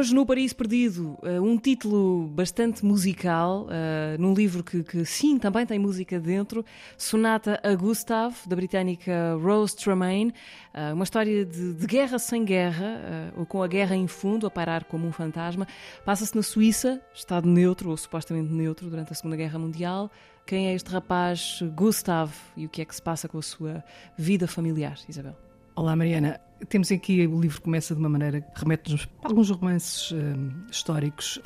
Hoje no Paraíso Perdido, uh, um título bastante musical, uh, num livro que, que, sim, também tem música dentro, Sonata a Gustav, da britânica Rose Tremaine, uh, uma história de, de, guerra sem guerra, ou com a guerra em fundo, a parar como um fantasma. Passa-se na Suíça, estado neutro, ou supostamente neutro, durante a Segunda Guerra Mundial. Quem é este rapaz Gustav e o que é que se passa com a sua vida familiar, Isabel? Olá, Mariana. Temos aqui, o livro começa de uma maneira que remete-nos a alguns romances hum, históricos.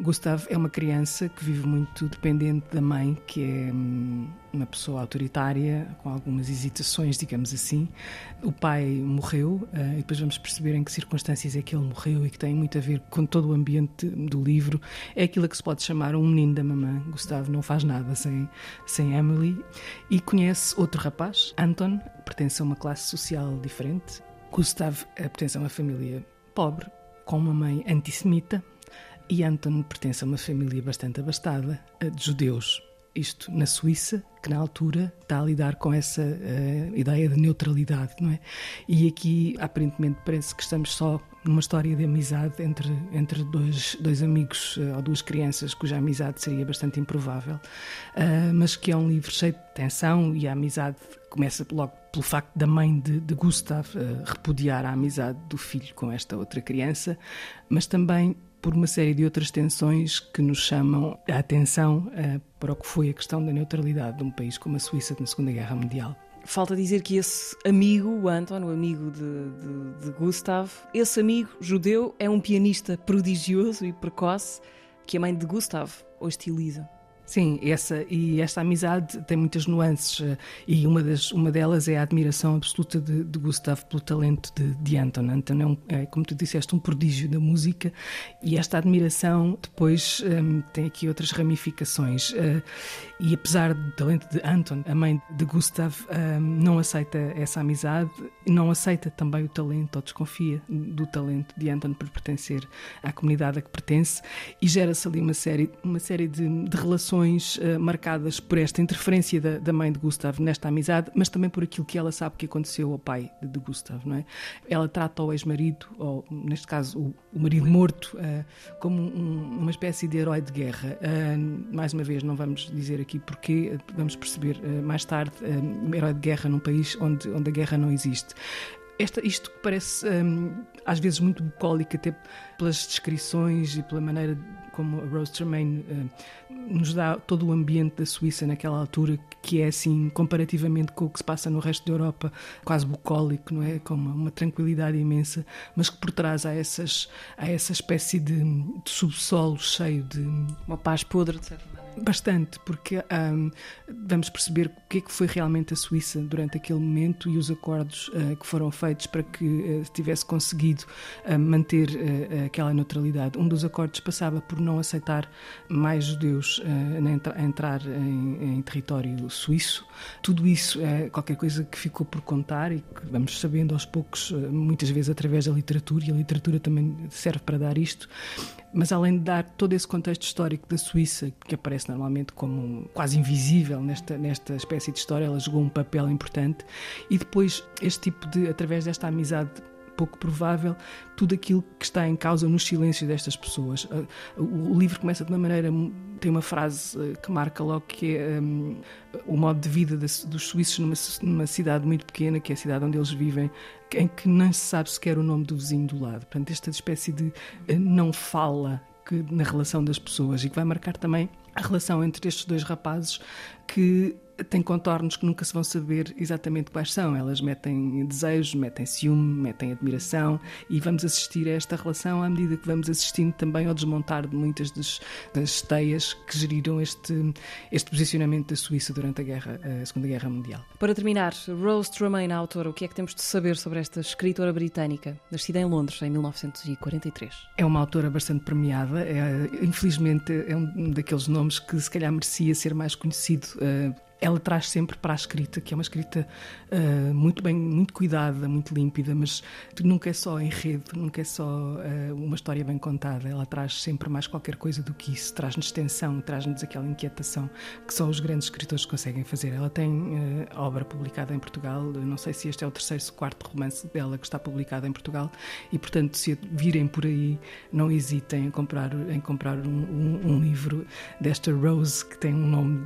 Gustavo é uma criança que vive muito dependente da mãe, que é hum, uma pessoa autoritária, com algumas hesitações, digamos assim. O pai morreu, uh, e depois vamos perceber em que circunstâncias é que ele morreu e que tem muito a ver com todo o ambiente do livro. É aquilo que se pode chamar um menino da mamã. Gustavo não faz nada sem, sem Emily. E conhece outro rapaz, Anton, pertence a uma classe social diferente. Gustavo pertence a uma família pobre, com uma mãe antissemita, e Anton pertence a uma família bastante abastada, de judeus. Isto na Suíça, que na altura está a lidar com essa uh, ideia de neutralidade, não é? E aqui, aparentemente, parece que estamos só numa história de amizade entre, entre dois, dois amigos uh, ou duas crianças, cuja amizade seria bastante improvável, uh, mas que é um livro cheio de tensão e a amizade começa logo pelo facto da mãe de, de Gustav repudiar a amizade do filho com esta outra criança, mas também por uma série de outras tensões que nos chamam a atenção uh, para o que foi a questão da neutralidade de um país como a Suíça na Segunda Guerra Mundial. Falta dizer que esse amigo, o Anton, o amigo de, de, de Gustav, esse amigo judeu é um pianista prodigioso e precoce que a mãe de Gustav hostiliza. Sim, essa, e esta amizade tem muitas nuances eh, e uma, das, uma delas é a admiração absoluta de, de Gustav pelo talento de, de Anton. Anton é, um, é, como tu disseste, um prodígio da música e esta admiração depois um, ehm, tem aqui outras ramificações. Uh, e apesar do talento de Anton, a mãe de Gustav um, ehm, não aceita essa amizade, não aceita também o talento, ou desconfia do talento de Anton por pertencer à comunidade a que pertence e gera-se ali uma série, uma série de, de relações uh, marcadas por esta interferência da, da, mãe de Gustav nesta amizade, mas também por aquilo que ela sabe que aconteceu ao pai de, de Gustav, não é? Ela trata o ex-marido, ou neste caso o, o marido morto, uh, como um, uma espécie de herói de guerra. Uh, mais uma vez, não vamos dizer aqui porquê, vamos perceber mais tarde, um herói de guerra num país onde, onde a guerra não existe. Esta, isto parece um, às vezes muito bucólico, até pelas descrições e pela maneira como a Rose Tremaine uh, nos dá todo o ambiente da Suíça naquela altura, que é assim, comparativamente com o que se passa no resto da Europa, quase bucólico, não é? Com uma, uma tranquilidade imensa, mas que por trás há, essas, há essa espécie de, de subsolo cheio de. Uma paz podre, de certa maneira. Bastante, porque um, vamos perceber o que é que foi realmente a Suíça durante aquele momento e os acordos uh, que foram feitos para que uh, tivesse conseguido uh, manter aquela neutralidade. Um dos acordos passava por não aceitar mais judeus a entrar em, em, território suíço. Tudo isso é qualquer coisa que ficou por contar e que vamos sabendo aos poucos, muitas vezes através da literatura, e a literatura também serve para dar isto. Mas além de dar todo esse contexto histórico da Suíça, que aparece normalmente como quase invisível nesta, nesta espécie de história, ela jogou um papel importante. E depois, este tipo de, através desta amizade pouco provável tudo aquilo que está em causa nos silêncios destas pessoas. Uh, o livro começa de uma maneira, tem uma frase uh, que marca logo que é um, o modo de vida dos suíços numa, numa, cidade muito pequena, que é a cidade onde eles vivem, em que não se sabe sequer o nome do vizinho do lado. Portanto, esta espécie de uh, não fala que, na relação das pessoas e que vai marcar também a relação entre estes dois rapazes que tem contornos que nunca se vão saber exatamente quais são. Elas metem desejos, metem ciúme, metem admiração e vamos assistir a esta relação à medida que vamos assistindo também ao desmontar de muitas das, das teias que geriram este, este posicionamento da Suíça durante a, guerra, a Segunda Guerra Mundial. Para terminar, Rose Tremaine, a autora, o que é que temos de saber sobre esta escritora britânica, nascida em Londres em 1943? É uma autora bastante premiada, é, infelizmente é um daqueles nomes que se calhar merecia ser mais conhecido. Ela traz sempre para a escrita, que é uma escrita uh, muito bem, muito cuidada, muito límpida, mas nunca é só enredo, nunca é só uh, uma história bem contada. Ela traz sempre mais qualquer coisa do que isso, traz-nos tensão, traz-nos aquela inquietação que só os grandes escritores conseguem fazer. Ela tem uh, obra publicada em Portugal, não sei se este é o terceiro ou quarto romance dela que está publicado em Portugal, e portanto, se virem por aí, não hesitem em comprar, em comprar um, um, um livro desta Rose, que tem um nome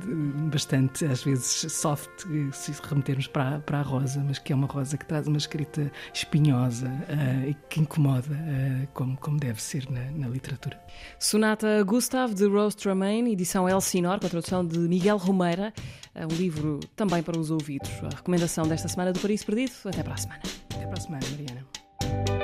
bastante, às vezes, soft, se remetermos para, para a rosa, mas que é uma rosa que traz uma escrita espinhosa uh, e que incomoda, uh, como, como deve ser na, na, literatura. Sonata Gustav de Rose Tremaine, edição Elsinor, com a tradução de Miguel Romeira, uh, um livro também para os ouvidos. A recomendação desta semana do Paris Perdido. Até para a semana. Até para a semana, Mariana.